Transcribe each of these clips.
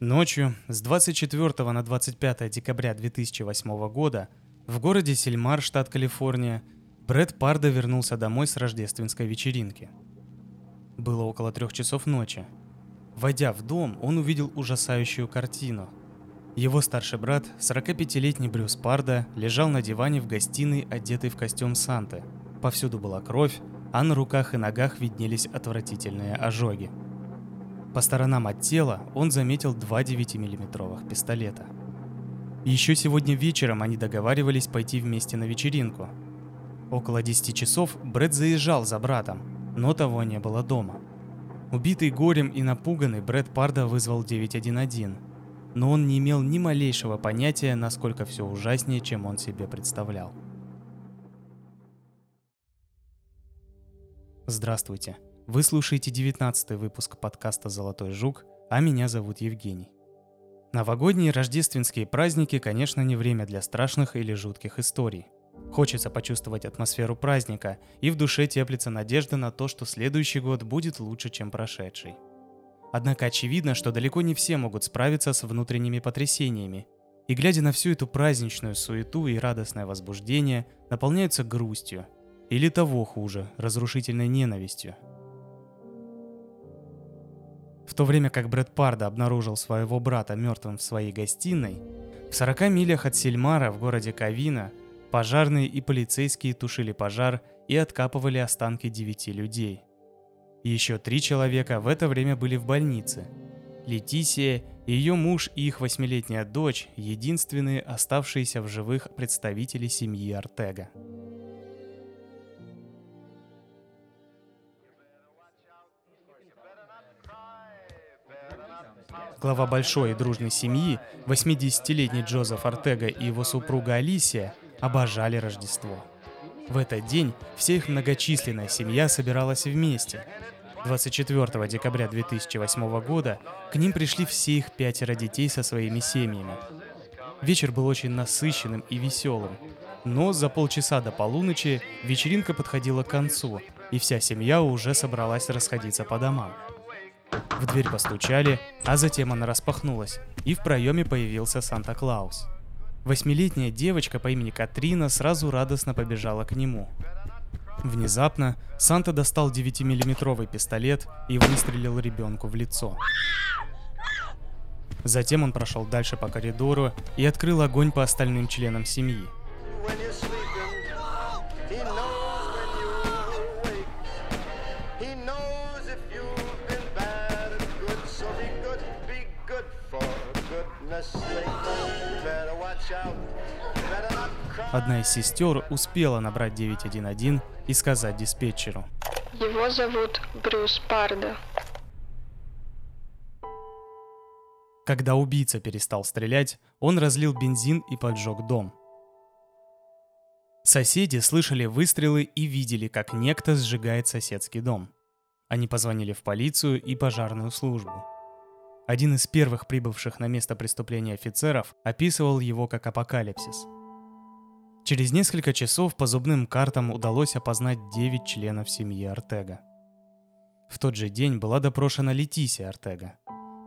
Ночью с 24 на 25 декабря 2008 года в городе Сельмар, штат Калифорния, Брэд Пардо вернулся домой с рождественской вечеринки. Было около трех часов ночи. Войдя в дом, он увидел ужасающую картину. Его старший брат, 45-летний Брюс Пардо, лежал на диване в гостиной, одетый в костюм Санты. Повсюду была кровь, а на руках и ногах виднелись отвратительные ожоги. По сторонам от тела он заметил два 9-миллиметровых пистолета. Еще сегодня вечером они договаривались пойти вместе на вечеринку. Около 10 часов Брэд заезжал за братом, но того не было дома. Убитый горем и напуганный Брэд Парда вызвал 911, но он не имел ни малейшего понятия, насколько все ужаснее, чем он себе представлял. Здравствуйте. Вы слушаете 19 выпуск подкаста «Золотой жук», а меня зовут Евгений. Новогодние рождественские праздники, конечно, не время для страшных или жутких историй. Хочется почувствовать атмосферу праздника, и в душе теплится надежда на то, что следующий год будет лучше, чем прошедший. Однако очевидно, что далеко не все могут справиться с внутренними потрясениями, и глядя на всю эту праздничную суету и радостное возбуждение, наполняются грустью, или того хуже, разрушительной ненавистью – в то время как Брэд Парда обнаружил своего брата мертвым в своей гостиной, в 40 милях от Сельмара в городе Кавина пожарные и полицейские тушили пожар и откапывали останки девяти людей. Еще три человека в это время были в больнице. Летисия, ее муж и их восьмилетняя дочь – единственные оставшиеся в живых представители семьи Артега. Глава большой и дружной семьи, 80-летний Джозеф Артега и его супруга Алисия, обожали Рождество. В этот день вся их многочисленная семья собиралась вместе. 24 декабря 2008 года к ним пришли все их пятеро детей со своими семьями. Вечер был очень насыщенным и веселым. Но за полчаса до полуночи вечеринка подходила к концу, и вся семья уже собралась расходиться по домам. В дверь постучали, а затем она распахнулась, и в проеме появился Санта-Клаус. Восьмилетняя девочка по имени Катрина сразу радостно побежала к нему. Внезапно Санта достал 9-миллиметровый пистолет и выстрелил ребенку в лицо. Затем он прошел дальше по коридору и открыл огонь по остальным членам семьи. Одна из сестер успела набрать 911 и сказать диспетчеру. Его зовут Брюс Пардо. Когда убийца перестал стрелять, он разлил бензин и поджег дом. Соседи слышали выстрелы и видели, как некто сжигает соседский дом. Они позвонили в полицию и пожарную службу. Один из первых прибывших на место преступления офицеров описывал его как апокалипсис. Через несколько часов по зубным картам удалось опознать 9 членов семьи Артега. В тот же день была допрошена Летисия Артега.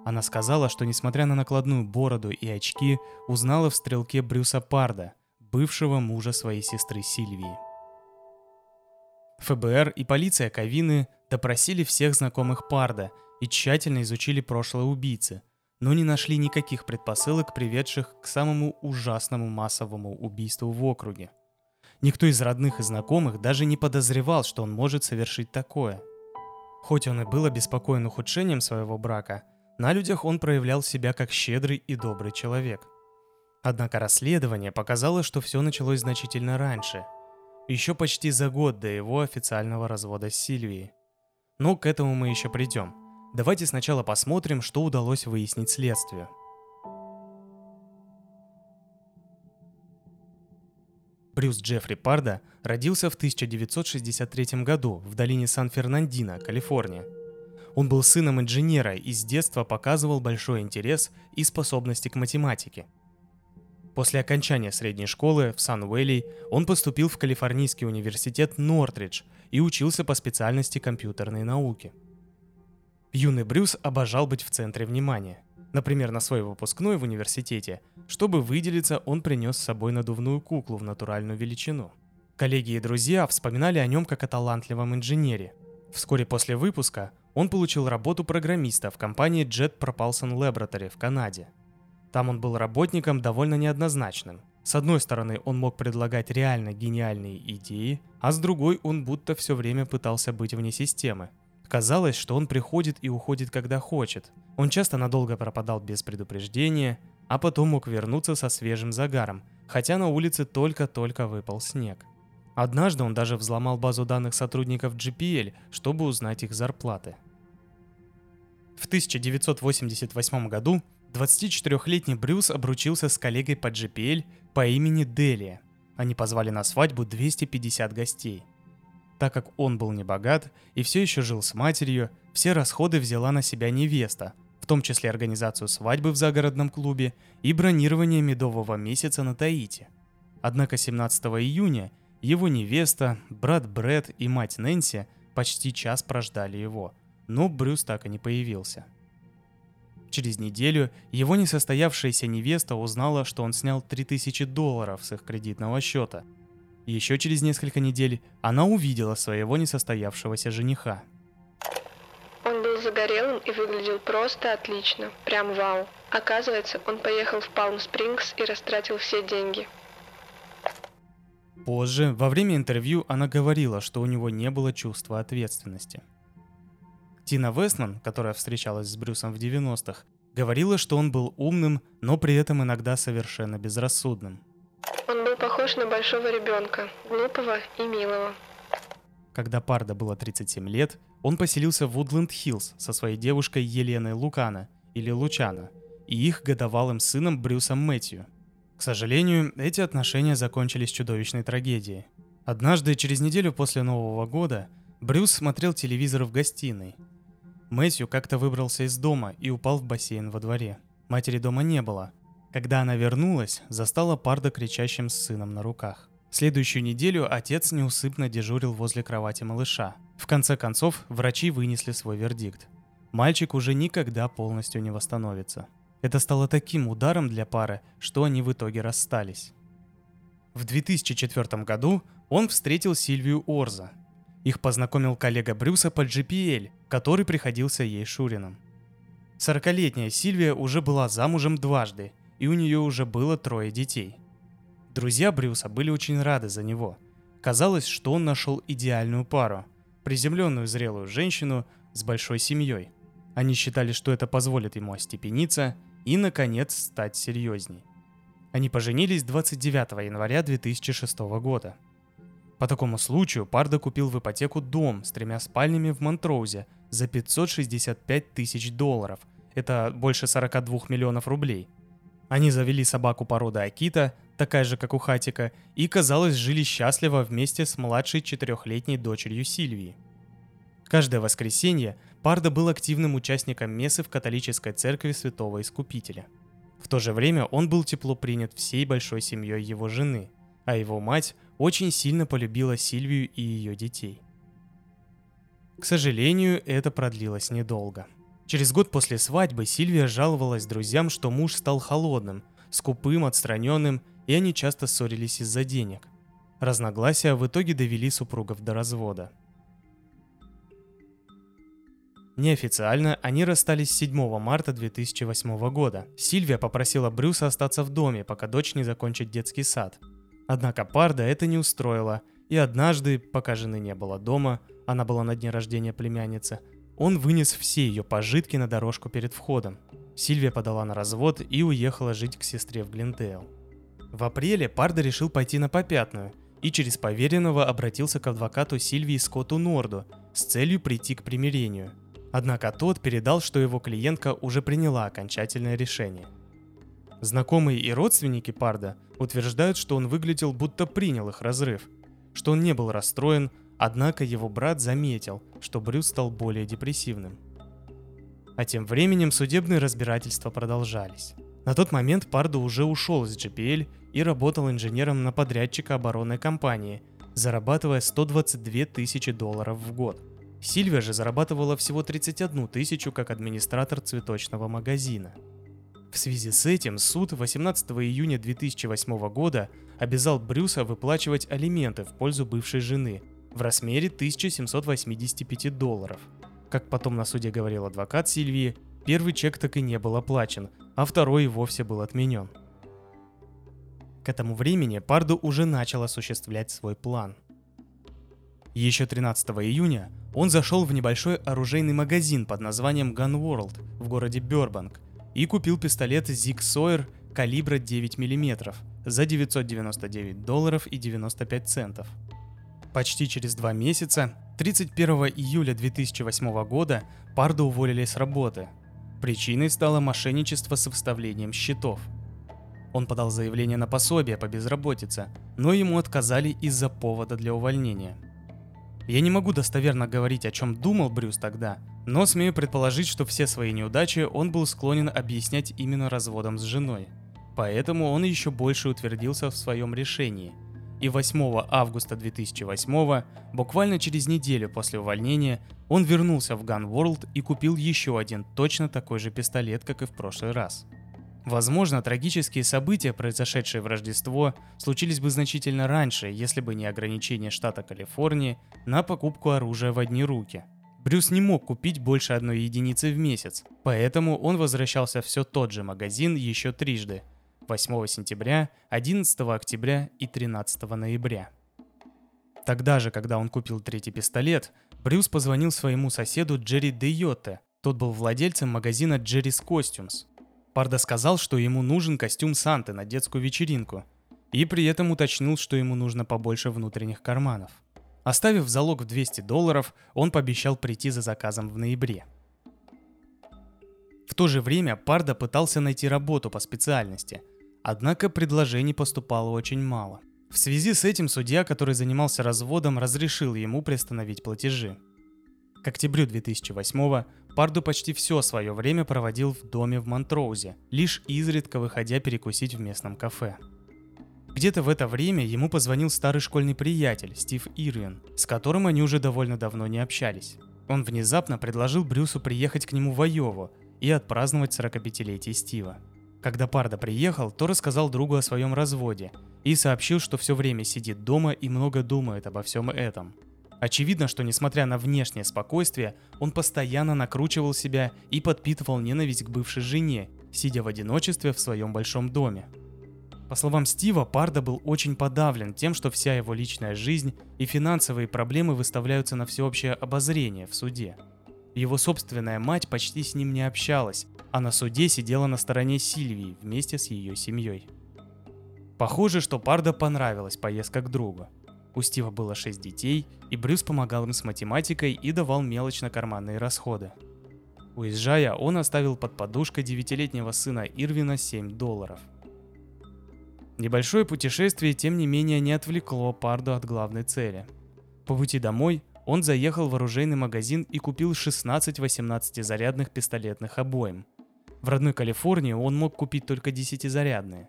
Она сказала, что несмотря на накладную бороду и очки, узнала в стрелке Брюса Парда, бывшего мужа своей сестры Сильвии. ФБР и полиция Кавины допросили всех знакомых Парда – и тщательно изучили прошлое убийцы, но не нашли никаких предпосылок, приведших к самому ужасному массовому убийству в округе. Никто из родных и знакомых даже не подозревал, что он может совершить такое. Хоть он и был обеспокоен ухудшением своего брака, на людях он проявлял себя как щедрый и добрый человек. Однако расследование показало, что все началось значительно раньше, еще почти за год до его официального развода с Сильвией. Но к этому мы еще придем – Давайте сначала посмотрим, что удалось выяснить следствию. Брюс Джеффри Парда родился в 1963 году в долине Сан-Фернандино, Калифорния. Он был сыном инженера и с детства показывал большой интерес и способности к математике. После окончания средней школы в Сан-Уэлли он поступил в Калифорнийский университет Нортридж и учился по специальности компьютерной науки – Юный Брюс обожал быть в центре внимания. Например, на свой выпускной в университете, чтобы выделиться, он принес с собой надувную куклу в натуральную величину. Коллеги и друзья вспоминали о нем как о талантливом инженере. Вскоре после выпуска он получил работу программиста в компании Jet Propulsion Laboratory в Канаде. Там он был работником довольно неоднозначным. С одной стороны, он мог предлагать реально гениальные идеи, а с другой он будто все время пытался быть вне системы. Казалось, что он приходит и уходит, когда хочет. Он часто надолго пропадал без предупреждения, а потом мог вернуться со свежим загаром, хотя на улице только-только выпал снег. Однажды он даже взломал базу данных сотрудников GPL, чтобы узнать их зарплаты. В 1988 году 24-летний Брюс обручился с коллегой по GPL по имени Делия. Они позвали на свадьбу 250 гостей. Так как он был не богат и все еще жил с матерью, все расходы взяла на себя невеста, в том числе организацию свадьбы в загородном клубе и бронирование медового месяца на Таити. Однако 17 июня его невеста, брат Брэд и мать Нэнси почти час прождали его, но Брюс так и не появился – Через неделю его несостоявшаяся невеста узнала, что он снял 3000 долларов с их кредитного счета. Еще через несколько недель она увидела своего несостоявшегося жениха. Он был загорелым и выглядел просто отлично. Прям вау. Оказывается, он поехал в Палм-Спрингс и растратил все деньги. Позже, во время интервью, она говорила, что у него не было чувства ответственности – Тина Вестман, которая встречалась с Брюсом в 90-х, говорила, что он был умным, но при этом иногда совершенно безрассудным. Он похож на большого ребенка, глупого и милого. Когда Парда было 37 лет, он поселился в Вудленд-Хиллз со своей девушкой Еленой Лукана, или Лучана, и их годовалым сыном Брюсом Мэтью. К сожалению, эти отношения закончились чудовищной трагедией. Однажды, через неделю после Нового года, Брюс смотрел телевизор в гостиной, Мэтью как-то выбрался из дома и упал в бассейн во дворе. Матери дома не было. Когда она вернулась, застала Парда кричащим с сыном на руках. Следующую неделю отец неусыпно дежурил возле кровати малыша. В конце концов, врачи вынесли свой вердикт. Мальчик уже никогда полностью не восстановится. Это стало таким ударом для пары, что они в итоге расстались. В 2004 году он встретил Сильвию Орза, их познакомил коллега Брюса по GPL, который приходился ей Шурином. Сорокалетняя Сильвия уже была замужем дважды, и у нее уже было трое детей. Друзья Брюса были очень рады за него. Казалось, что он нашел идеальную пару – приземленную зрелую женщину с большой семьей. Они считали, что это позволит ему остепениться и, наконец, стать серьезней. Они поженились 29 января 2006 года – по такому случаю Пардо купил в ипотеку дом с тремя спальнями в Монтроузе за 565 тысяч долларов. Это больше 42 миллионов рублей. Они завели собаку породы Акита, такая же, как у Хатика, и, казалось, жили счастливо вместе с младшей четырехлетней дочерью Сильвии. Каждое воскресенье Пардо был активным участником мессы в католической церкви Святого Искупителя. В то же время он был тепло принят всей большой семьей его жены, а его мать очень сильно полюбила Сильвию и ее детей. К сожалению, это продлилось недолго. Через год после свадьбы Сильвия жаловалась друзьям, что муж стал холодным, скупым, отстраненным, и они часто ссорились из-за денег. Разногласия в итоге довели супругов до развода. Неофициально они расстались 7 марта 2008 года. Сильвия попросила Брюса остаться в доме, пока дочь не закончит детский сад – Однако Парда это не устроило, и однажды, пока жены не было дома, она была на дне рождения племянницы, он вынес все ее пожитки на дорожку перед входом. Сильвия подала на развод и уехала жить к сестре в Глендейл. В апреле Парда решил пойти на попятную и через поверенного обратился к адвокату Сильвии Скотту Норду с целью прийти к примирению. Однако тот передал, что его клиентка уже приняла окончательное решение – Знакомые и родственники Парда утверждают, что он выглядел будто принял их разрыв, что он не был расстроен, однако его брат заметил, что Брюс стал более депрессивным. А тем временем судебные разбирательства продолжались. На тот момент Пардо уже ушел из GPL и работал инженером на подрядчика оборонной компании, зарабатывая 122 тысячи долларов в год. Сильвия же зарабатывала всего 31 тысячу как администратор цветочного магазина – В связи с этим суд 18 июня 2008 года обязал Брюса выплачивать алименты в пользу бывшей жены в размере 1785 долларов. Как потом на суде говорил адвокат Сильвии, первый чек так и не был оплачен, а второй и вовсе был отменен. К этому времени Парду уже начал осуществлять свой план. Еще 13 июня он зашел в небольшой оружейный магазин под названием Gun World в городе Бёрбанк и купил пистолет Zig Sawyer калибра 9 мм за 999 долларов и 95 центов. Почти через два месяца, 31 июля 2008 года, Парда уволили с работы. Причиной стало мошенничество с выставлением счетов. Он подал заявление на пособие по безработице, но ему отказали из-за повода для увольнения – я не могу достоверно говорить, о чем думал Брюс тогда, но смею предположить, что все свои неудачи он был склонен объяснять именно разводом с женой. Поэтому он еще больше утвердился в своем решении. И 8 августа 2008, буквально через неделю после увольнения, он вернулся в Gun World и купил еще один точно такой же пистолет, как и в прошлый раз – Возможно, трагические события, произошедшие в Рождество, случились бы значительно раньше, если бы не ограничение штата Калифорнии на покупку оружия в одни руки. Брюс не мог купить больше одной единицы в месяц, поэтому он возвращался в все тот же магазин еще трижды – 8 сентября, 11 октября и 13 ноября. Тогда же, когда он купил третий пистолет, Брюс позвонил своему соседу Джерри Дейотте. Тот был владельцем магазина Jerry's Costumes, Парда сказал, что ему нужен костюм Санты на детскую вечеринку, и при этом уточнил, что ему нужно побольше внутренних карманов. Оставив залог в 200 долларов, он пообещал прийти за заказом в ноябре. В то же время Парда пытался найти работу по специальности, однако предложений поступало очень мало. В связи с этим судья, который занимался разводом, разрешил ему приостановить платежи. К октябрю 2008 Парду почти все свое время проводил в доме в Монтроузе, лишь изредка выходя перекусить в местном кафе. Где-то в это время ему позвонил старый школьный приятель Стив Ирвин, с которым они уже довольно давно не общались. Он внезапно предложил Брюсу приехать к нему в Айову и отпраздновать 45-летие Стива. Когда Парда приехал, то рассказал другу о своем разводе и сообщил, что все время сидит дома и много думает обо всем этом – Очевидно, что несмотря на внешнее спокойствие, он постоянно накручивал себя и подпитывал ненависть к бывшей жене, сидя в одиночестве в своем большом доме. По словам Стива, Парда был очень подавлен тем, что вся его личная жизнь и финансовые проблемы выставляются на всеобщее обозрение в суде. Его собственная мать почти с ним не общалась, а на суде сидела на стороне Сильвии вместе с ее семьей. Похоже, что Парда понравилась поездка к другу. У Стива было 6 детей, и Брюс помогал им с математикой и давал мелочь на карманные расходы. Уезжая, он оставил под подушкой девятилетнего сына Ирвина 7 долларов. Небольшое путешествие, тем не менее, не отвлекло Парду от главной цели. По пути домой он заехал в оружейный магазин и купил 16 18-зарядных пистолетных обоим. В родной Калифорнии он мог купить только 10-зарядные.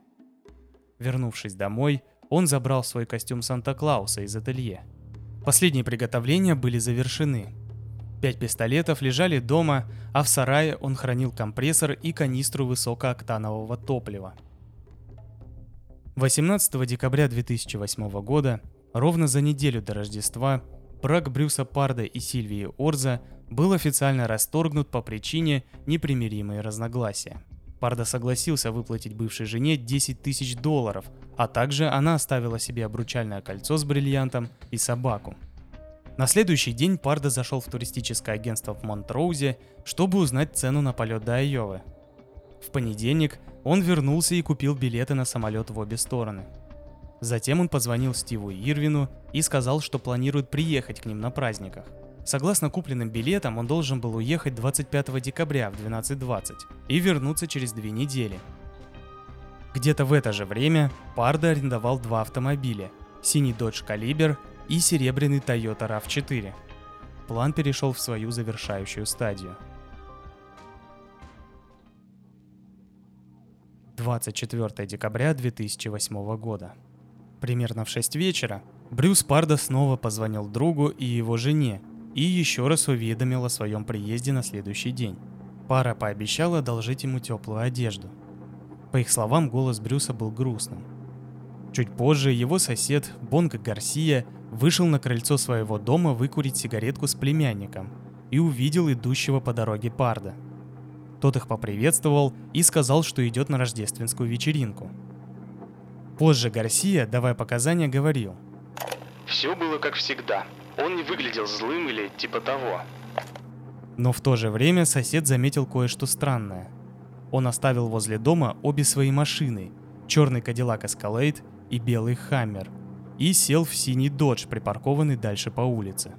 Вернувшись домой, он забрал свой костюм Санта-Клауса из ателье. Последние приготовления были завершены. Пять пистолетов лежали дома, а в сарае он хранил компрессор и канистру высокооктанового топлива. 18 декабря 2008 года, ровно за неделю до Рождества, брак Брюса Парда и Сильвии Орза был официально расторгнут по причине непримиримые разногласия. Парда согласился выплатить бывшей жене 10 тысяч долларов, а также она оставила себе обручальное кольцо с бриллиантом и собаку. На следующий день Парда зашел в туристическое агентство в Монтроузе, чтобы узнать цену на полет до Айовы. В понедельник он вернулся и купил билеты на самолет в обе стороны. Затем он позвонил Стиву Ирвину и сказал, что планирует приехать к ним на праздниках. Согласно купленным билетам, он должен был уехать 25 декабря в 12.20 и вернуться через две недели. Где-то в это же время Парда арендовал два автомобиля – синий Dodge Caliber и серебряный Toyota RAV4. План перешел в свою завершающую стадию. 24 декабря 2008 года. Примерно в 6 вечера Брюс Парда снова позвонил другу и его жене и еще раз уведомил о своем приезде на следующий день. Пара пообещала одолжить ему теплую одежду. По их словам, голос Брюса был грустным. Чуть позже его сосед Бонго Гарсия вышел на крыльцо своего дома выкурить сигаретку с племянником и увидел идущего по дороге Парда. Тот их поприветствовал и сказал, что идет на рождественскую вечеринку. Позже Гарсия, давая показания, говорил. «Все было как всегда. Он не выглядел злым или типа того. Но в то же время сосед заметил кое-что странное. Он оставил возле дома обе свои машины, черный Cadillac Escalade и белый Хаммер, и сел в синий Додж, припаркованный дальше по улице.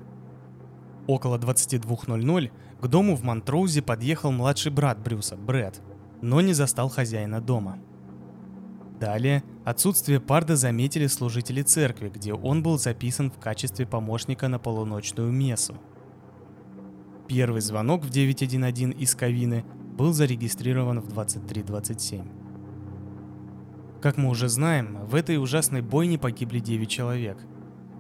Около 22.00 к дому в Монтроузе подъехал младший брат Брюса, Брэд, но не застал хозяина дома. Далее отсутствие Парда заметили служители церкви, где он был записан в качестве помощника на полуночную мессу – Первый звонок в 911 из Кавины был зарегистрирован в 23.27. Как мы уже знаем, в этой ужасной бойне погибли 9 человек.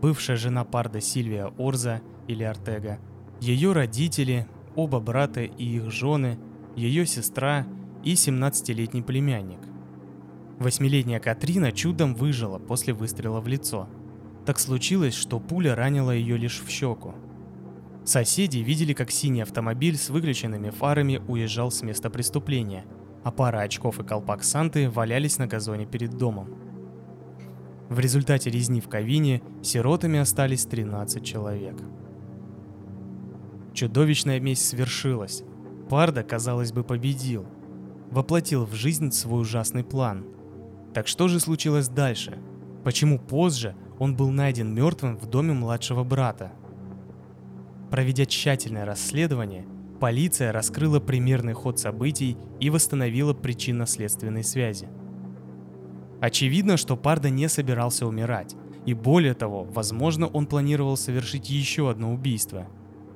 Бывшая жена Парда Сильвия Орза или Артега, ее родители, оба брата и их жены, ее сестра и 17-летний племянник. Восьмилетняя Катрина чудом выжила после выстрела в лицо. Так случилось, что пуля ранила ее лишь в щеку – Соседи видели, как синий автомобиль с выключенными фарами уезжал с места преступления, а пара очков и колпак Санты валялись на газоне перед домом. В результате резни в Кавине сиротами остались 13 человек. Чудовищная месть свершилась. Парда, казалось бы, победил. Воплотил в жизнь свой ужасный план. Так что же случилось дальше? Почему позже он был найден мертвым в доме младшего брата – Проведя тщательное расследование, полиция раскрыла примерный ход событий и восстановила причинно-следственные связи. Очевидно, что Парда не собирался умирать, и более того, возможно, он планировал совершить еще одно убийство.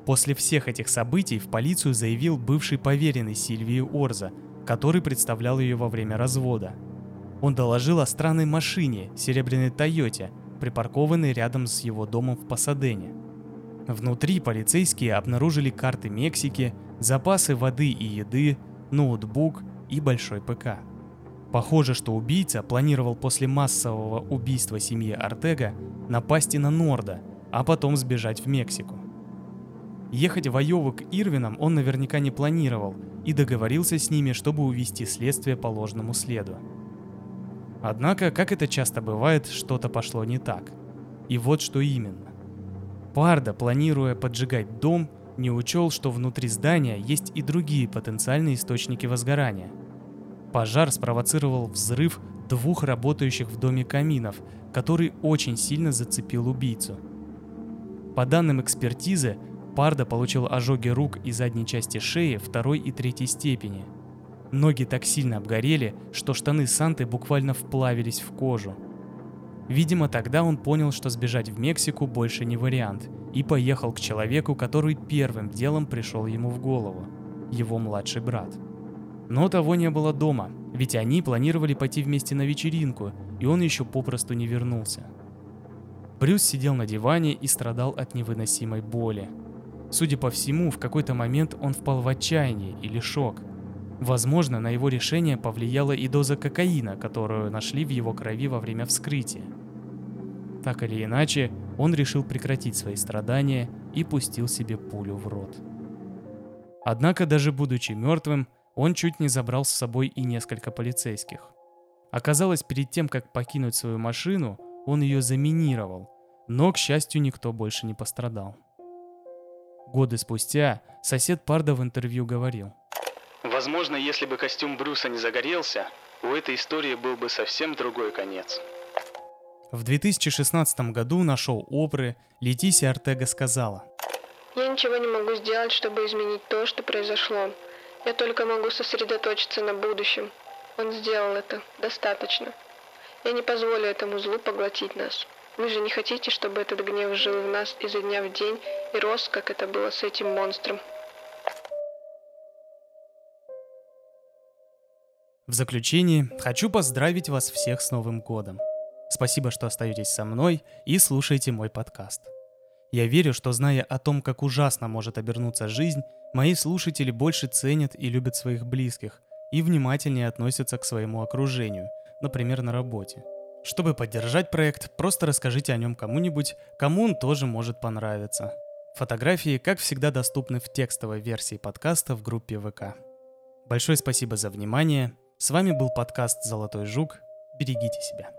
После всех этих событий в полицию заявил бывший поверенный Сильвии Орза, который представлял ее во время развода. Он доложил о странной машине, серебряной Тойоте, припаркованной рядом с его домом в Пасадене – Внутри полицейские обнаружили карты Мексики, запасы воды и еды, ноутбук и большой ПК. Похоже, что убийца планировал после массового убийства семьи Артега напасть и на Норда, а потом сбежать в Мексику. Ехать в Айову к Ирвинам он наверняка не планировал и договорился с ними, чтобы увести следствие по ложному следу. Однако, как это часто бывает, что-то пошло не так. И вот что именно. Парда, планируя поджигать дом, не учел, что внутри здания есть и другие потенциальные источники возгорания. Пожар спровоцировал взрыв двух работающих в доме каминов, который очень сильно зацепил убийцу. По данным экспертизы, Парда получил ожоги рук и задней части шеи второй и третьей степени. Ноги так сильно обгорели, что штаны Санты буквально вплавились в кожу. Видимо, тогда он понял, что сбежать в Мексику больше не вариант, и поехал к человеку, который первым делом пришел ему в голову – его младший брат. Но того не было дома, ведь они планировали пойти вместе на вечеринку, и он еще попросту не вернулся. Брюс сидел на диване и страдал от невыносимой боли. Судя по всему, в какой-то момент он впал в отчаяние или шок. Возможно, на его решение повлияла и доза кокаина, которую нашли в его крови во время вскрытия. Так или иначе, он решил прекратить свои страдания и пустил себе пулю в рот. Однако, даже будучи мертвым, он чуть не забрал с собой и несколько полицейских. Оказалось, перед тем, как покинуть свою машину, он ее заминировал, но, к счастью, никто больше не пострадал. Годы спустя сосед Парда в интервью говорил. «Возможно, если бы костюм Брюса не загорелся, у этой истории был бы совсем другой конец». В 2016 году на шоу Опры Летисия Артега сказала «Я ничего не могу сделать, чтобы изменить то, что произошло. Я только могу сосредоточиться на будущем. Он сделал это. Достаточно. Я не позволю этому злу поглотить нас. Вы же не хотите, чтобы этот гнев жил в нас изо дня в день и рос, как это было с этим монстром?» В заключение хочу поздравить вас всех с Новым годом. Спасибо, что остаетесь со мной и слушаете мой подкаст. Я верю, что зная о том, как ужасно может обернуться жизнь, мои слушатели больше ценят и любят своих близких, и внимательнее относятся к своему окружению, например, на работе. Чтобы поддержать проект, просто расскажите о нем кому-нибудь, кому он тоже может понравиться. Фотографии, как всегда, доступны в текстовой версии подкаста в группе ВК. Большое спасибо за внимание. С вами был подкаст «Золотой жук». Берегите себя.